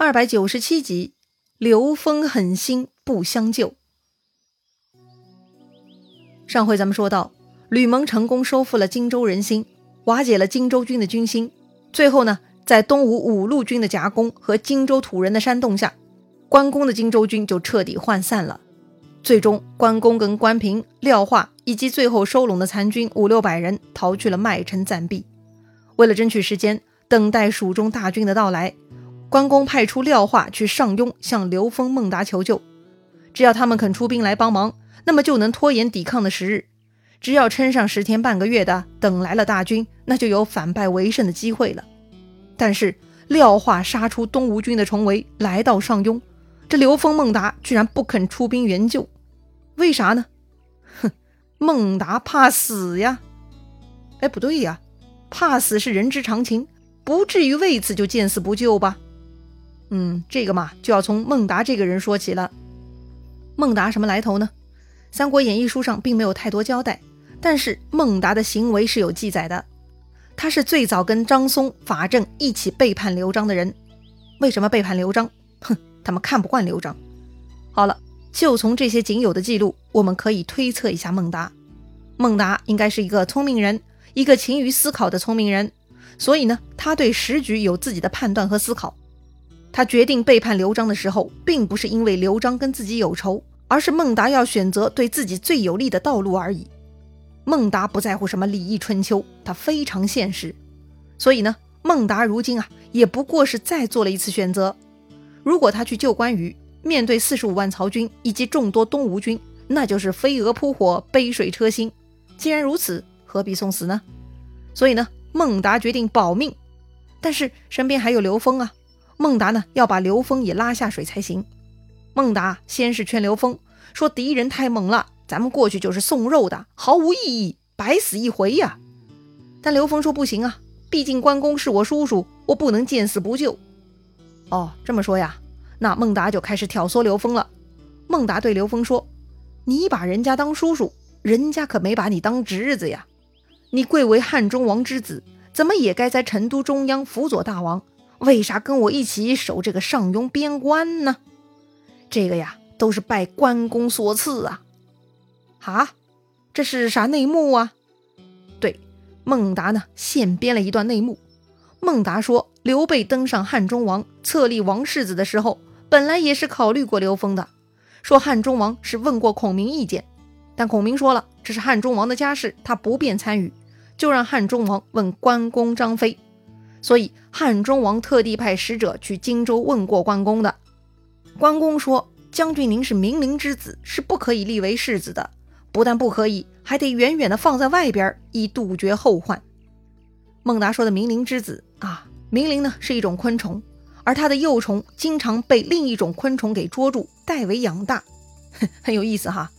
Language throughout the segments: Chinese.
二百九十七集，刘封狠心不相救。上回咱们说到，吕蒙成功收复了荆州人心，瓦解了荆州军的军心。最后呢，在东吴五路军的夹攻和荆州土人的煽动下，关公的荆州军就彻底涣散了。最终，关公跟关平、廖化以及最后收拢的残军五六百人逃去了麦城暂避。为了争取时间，等待蜀中大军的到来。关公派出廖化去上庸向刘封、孟达求救，只要他们肯出兵来帮忙，那么就能拖延抵抗的时日。只要撑上十天半个月的，等来了大军，那就有反败为胜的机会了。但是廖化杀出东吴军的重围，来到上庸，这刘封、孟达居然不肯出兵援救，为啥呢？哼，孟达怕死呀！哎，不对呀，怕死是人之常情，不至于为此就见死不救吧？嗯，这个嘛，就要从孟达这个人说起了。孟达什么来头呢？《三国演义》书上并没有太多交代，但是孟达的行为是有记载的。他是最早跟张松、法正一起背叛刘璋的人。为什么背叛刘璋？哼，他们看不惯刘璋。好了，就从这些仅有的记录，我们可以推测一下孟达。孟达应该是一个聪明人，一个勤于思考的聪明人，所以呢，他对时局有自己的判断和思考。他决定背叛刘璋的时候，并不是因为刘璋跟自己有仇，而是孟达要选择对自己最有利的道路而已。孟达不在乎什么礼义春秋，他非常现实。所以呢，孟达如今啊，也不过是再做了一次选择。如果他去救关羽，面对四十五万曹军以及众多东吴军，那就是飞蛾扑火，杯水车薪。既然如此，何必送死呢？所以呢，孟达决定保命，但是身边还有刘封啊。孟达呢，要把刘封也拉下水才行。孟达先是劝刘封说：“敌人太猛了，咱们过去就是送肉的，毫无意义，白死一回呀。”但刘封说：“不行啊，毕竟关公是我叔叔，我不能见死不救。”哦，这么说呀，那孟达就开始挑唆刘封了。孟达对刘封说：“你把人家当叔叔，人家可没把你当侄子呀。你贵为汉中王之子，怎么也该在成都中央辅佐大王。”为啥跟我一起守这个上庸边关呢？这个呀，都是拜关公所赐啊！啊，这是啥内幕啊？对，孟达呢现编了一段内幕。孟达说，刘备登上汉中王，册立王世子的时候，本来也是考虑过刘封的。说汉中王是问过孔明意见，但孔明说了，这是汉中王的家事，他不便参与，就让汉中王问关公、张飞。所以汉中王特地派使者去荆州问过关公的。关公说：“将军您是冥灵之子，是不可以立为世子的。不但不可以，还得远远的放在外边，以杜绝后患。”孟达说的冥灵之子啊，冥灵呢是一种昆虫，而它的幼虫经常被另一种昆虫给捉住，代为养大，很有意思哈。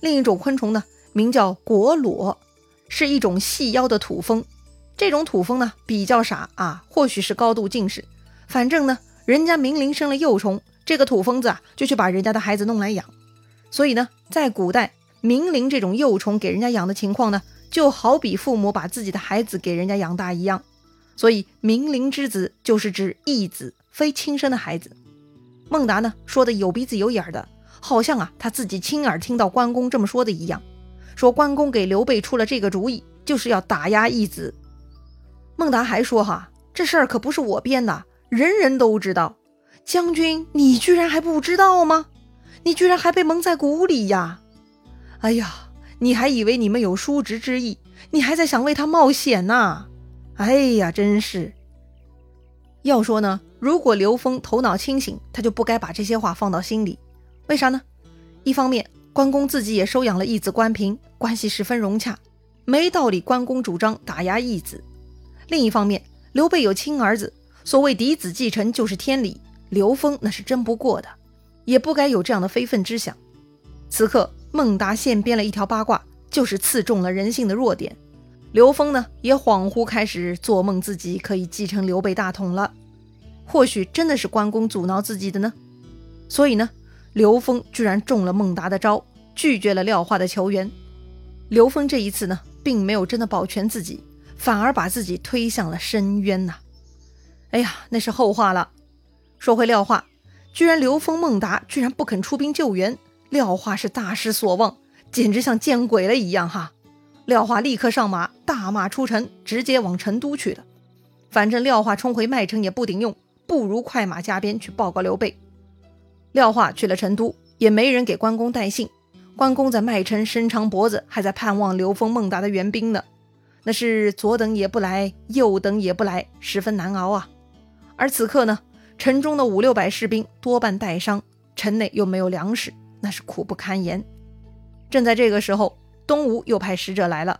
另一种昆虫呢，名叫果裸，是一种细腰的土蜂。这种土蜂呢比较傻啊，或许是高度近视，反正呢，人家明灵生了幼虫，这个土蜂子啊就去把人家的孩子弄来养。所以呢，在古代，明灵这种幼虫给人家养的情况呢，就好比父母把自己的孩子给人家养大一样。所以，明灵之子就是指义子，非亲生的孩子。孟达呢说的有鼻子有眼儿的，好像啊他自己亲耳听到关公这么说的一样，说关公给刘备出了这个主意，就是要打压义子。孟达还说：“哈，这事儿可不是我编的，人人都知道。将军，你居然还不知道吗？你居然还被蒙在鼓里呀！哎呀，你还以为你们有叔侄之意，你还在想为他冒险呢？哎呀，真是。要说呢，如果刘封头脑清醒，他就不该把这些话放到心里。为啥呢？一方面，关公自己也收养了义子关平，关系十分融洽，没道理关公主张打压义子。”另一方面，刘备有亲儿子，所谓嫡子继承就是天理，刘封那是争不过的，也不该有这样的非分之想。此刻，孟达现编了一条八卦，就是刺中了人性的弱点。刘封呢，也恍惚开始做梦，自己可以继承刘备大统了。或许真的是关公阻挠自己的呢？所以呢，刘封居然中了孟达的招，拒绝了廖化的求援。刘封这一次呢，并没有真的保全自己。反而把自己推向了深渊呐！哎呀，那是后话了。说回廖化，居然刘封、孟达居然不肯出兵救援，廖化是大失所望，简直像见鬼了一样哈！廖化立刻上马，大马出城，直接往成都去了。反正廖化冲回麦城也不顶用，不如快马加鞭去报告刘备。廖化去了成都，也没人给关公带信。关公在麦城伸长脖子，还在盼望刘封、孟达的援兵呢。那是左等也不来，右等也不来，十分难熬啊。而此刻呢，城中的五六百士兵多半带伤，城内又没有粮食，那是苦不堪言。正在这个时候，东吴又派使者来了，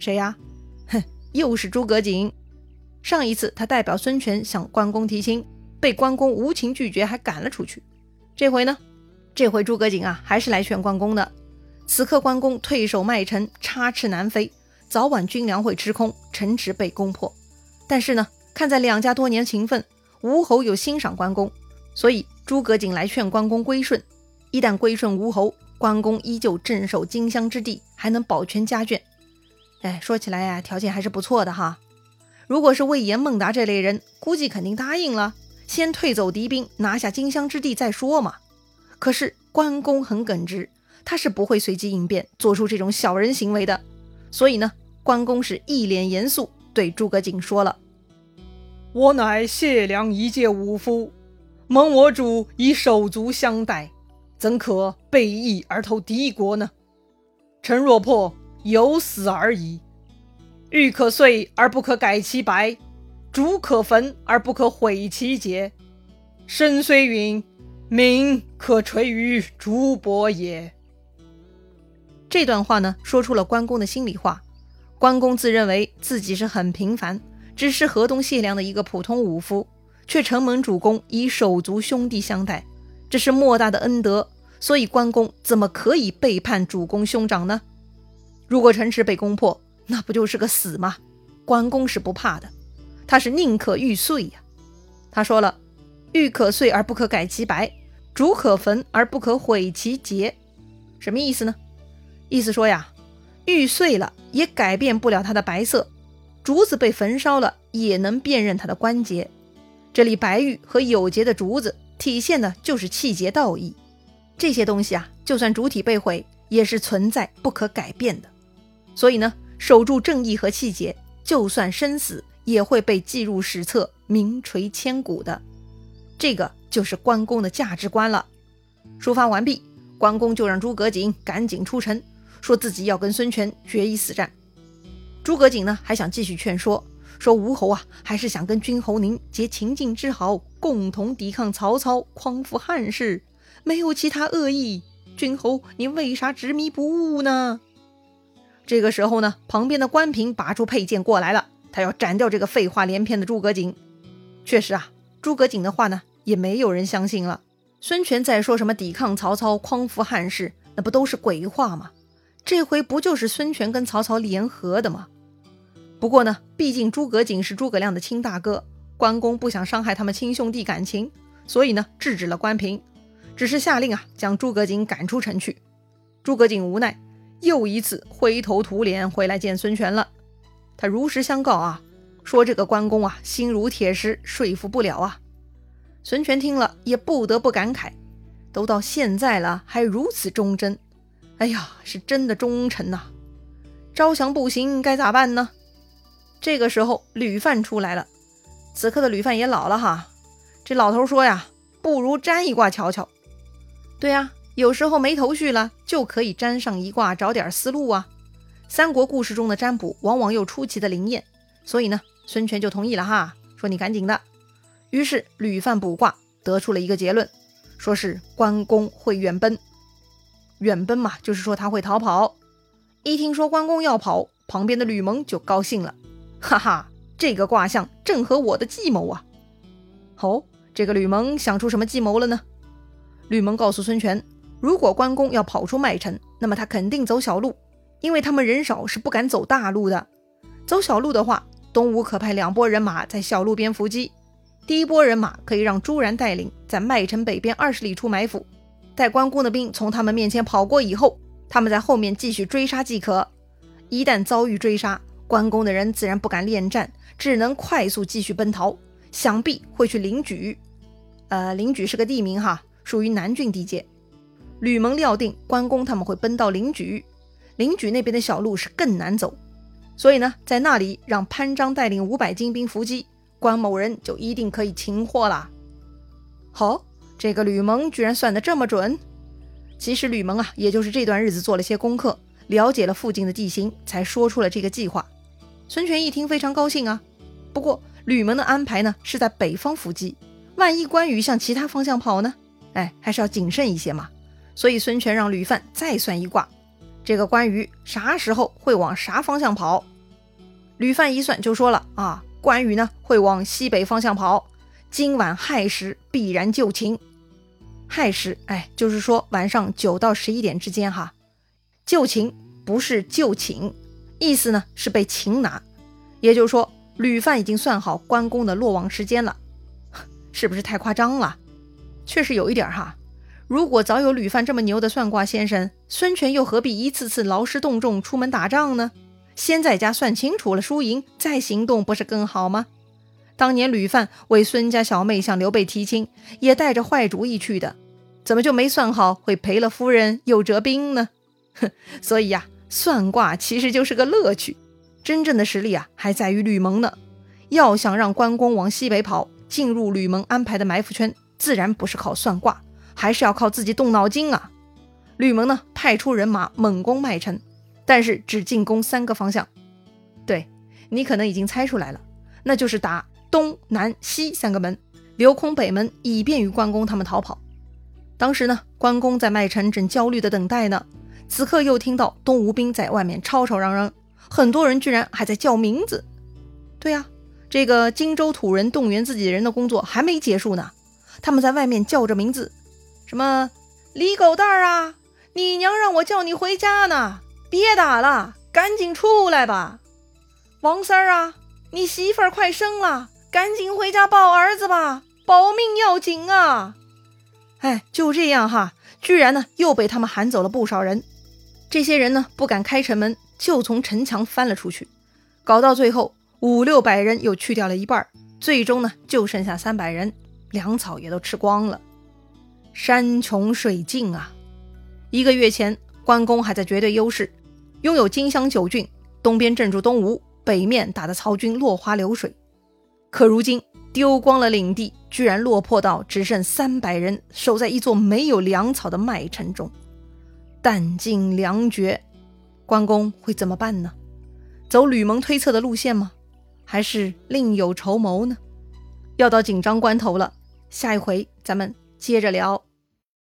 谁呀？哼，又是诸葛瑾。上一次他代表孙权向关公提亲，被关公无情拒绝，还赶了出去。这回呢？这回诸葛瑾啊，还是来劝关公的。此刻关公退守麦城，插翅难飞。早晚军粮会吃空，城池被攻破。但是呢，看在两家多年情分，吴侯又欣赏关公，所以诸葛瑾来劝关公归顺。一旦归顺吴侯，关公依旧镇守荆襄之地，还能保全家眷。哎，说起来呀，条件还是不错的哈。如果是魏延、孟达这类人，估计肯定答应了，先退走敌兵，拿下荆襄之地再说嘛。可是关公很耿直，他是不会随机应变，做出这种小人行为的。所以呢，关公是一脸严肃对诸葛瑾说了：“我乃谢良一介武夫，蒙我主以手足相待，怎可背义而投敌国呢？臣若破，有死而已。玉可碎而不可改其白，竹可焚而不可毁其节。身虽陨，名可垂于竹帛也。”这段话呢，说出了关公的心里话。关公自认为自己是很平凡，只是河东谢良的一个普通武夫，却承蒙主公以手足兄弟相待，这是莫大的恩德。所以关公怎么可以背叛主公兄长呢？如果城池被攻破，那不就是个死吗？关公是不怕的，他是宁可玉碎呀。他说了：“玉可碎而不可改其白，竹可焚而不可毁其节。”什么意思呢？意思说呀，玉碎了也改变不了它的白色，竹子被焚烧了也能辨认它的关节。这里白玉和有节的竹子体现的就是气节道义。这些东西啊，就算主体被毁，也是存在不可改变的。所以呢，守住正义和气节，就算生死也会被记入史册，名垂千古的。这个就是关公的价值观了。抒发完毕，关公就让诸葛瑾赶紧出城。说自己要跟孙权决一死战，诸葛瑾呢还想继续劝说，说吴侯啊还是想跟君侯您结秦晋之好，共同抵抗曹操，匡扶汉室，没有其他恶意。君侯你为啥执迷不悟呢？这个时候呢，旁边的关平拔出佩剑过来了，他要斩掉这个废话连篇的诸葛瑾。确实啊，诸葛瑾的话呢也没有人相信了。孙权在说什么抵抗曹操，匡扶汉室，那不都是鬼话吗？这回不就是孙权跟曹操联合的吗？不过呢，毕竟诸葛瑾是诸葛亮的亲大哥，关公不想伤害他们亲兄弟感情，所以呢，制止了关平，只是下令啊，将诸葛瑾赶出城去。诸葛瑾无奈，又一次灰头土脸回来见孙权了。他如实相告啊，说这个关公啊，心如铁石，说服不了啊。孙权听了也不得不感慨，都到现在了，还如此忠贞。哎呀，是真的忠臣呐！招降不行，该咋办呢？这个时候，吕范出来了。此刻的吕范也老了哈。这老头说呀：“不如占一卦瞧瞧。”对呀，有时候没头绪了，就可以占上一卦，找点思路啊。三国故事中的占卜往往又出奇的灵验，所以呢，孙权就同意了哈，说你赶紧的。于是吕范卜卦，得出了一个结论，说是关公会远奔。远奔嘛，就是说他会逃跑。一听说关公要跑，旁边的吕蒙就高兴了，哈哈，这个卦象正合我的计谋啊！哦，这个吕蒙想出什么计谋了呢？吕蒙告诉孙权，如果关公要跑出麦城，那么他肯定走小路，因为他们人少，是不敢走大路的。走小路的话，东吴可派两拨人马在小路边伏击。第一波人马可以让朱然带领，在麦城北边二十里处埋伏。待关公的兵从他们面前跑过以后，他们在后面继续追杀即可。一旦遭遇追杀，关公的人自然不敢恋战，只能快速继续奔逃，想必会去领举。呃，灵举是个地名哈，属于南郡地界。吕蒙料定关公他们会奔到灵举，灵举那边的小路是更难走，所以呢，在那里让潘璋带领五百精兵伏击，关某人就一定可以擒获了。好，这个吕蒙居然算得这么准。其实吕蒙啊，也就是这段日子做了些功课，了解了附近的地形，才说出了这个计划。孙权一听非常高兴啊。不过吕蒙的安排呢，是在北方伏击，万一关羽向其他方向跑呢？哎，还是要谨慎一些嘛。所以孙权让吕范再算一卦，这个关羽啥时候会往啥方向跑？吕范一算就说了啊，关羽呢会往西北方向跑，今晚亥时必然就擒。亥时，哎，就是说晚上九到十一点之间哈。就擒不是就寝，意思呢是被擒拿。也就是说，吕范已经算好关公的落网时间了，是不是太夸张了？确实有一点哈。如果早有吕范这么牛的算卦先生，孙权又何必一次次劳师动众出门打仗呢？先在家算清楚了输赢，再行动，不是更好吗？当年吕范为孙家小妹向刘备提亲，也带着坏主意去的，怎么就没算好会赔了夫人又折兵呢？哼，所以呀，算卦其实就是个乐趣，真正的实力啊还在于吕蒙呢。要想让关公往西北跑，进入吕蒙安排的埋伏圈，自然不是靠算卦。还是要靠自己动脑筋啊！吕蒙呢，派出人马猛攻麦城，但是只进攻三个方向。对你可能已经猜出来了，那就是打东南西三个门，留空北门，以便于关公他们逃跑。当时呢，关公在麦城正焦虑的等待呢，此刻又听到东吴兵在外面吵吵嚷嚷，很多人居然还在叫名字。对呀，这个荆州土人动员自己人的工作还没结束呢，他们在外面叫着名字。什么李狗蛋儿啊！你娘让我叫你回家呢，别打了，赶紧出来吧！王三儿啊，你媳妇儿快生了，赶紧回家抱儿子吧，保命要紧啊！哎，就这样哈，居然呢又被他们喊走了不少人。这些人呢不敢开城门，就从城墙翻了出去，搞到最后五六百人又去掉了一半，最终呢就剩下三百人，粮草也都吃光了。山穷水尽啊！一个月前，关公还在绝对优势，拥有荆襄九郡，东边镇住东吴，北面打得曹军落花流水。可如今丢光了领地，居然落魄到只剩三百人，守在一座没有粮草的麦城中，弹尽粮绝。关公会怎么办呢？走吕蒙推测的路线吗？还是另有筹谋呢？要到紧张关头了，下一回咱们接着聊。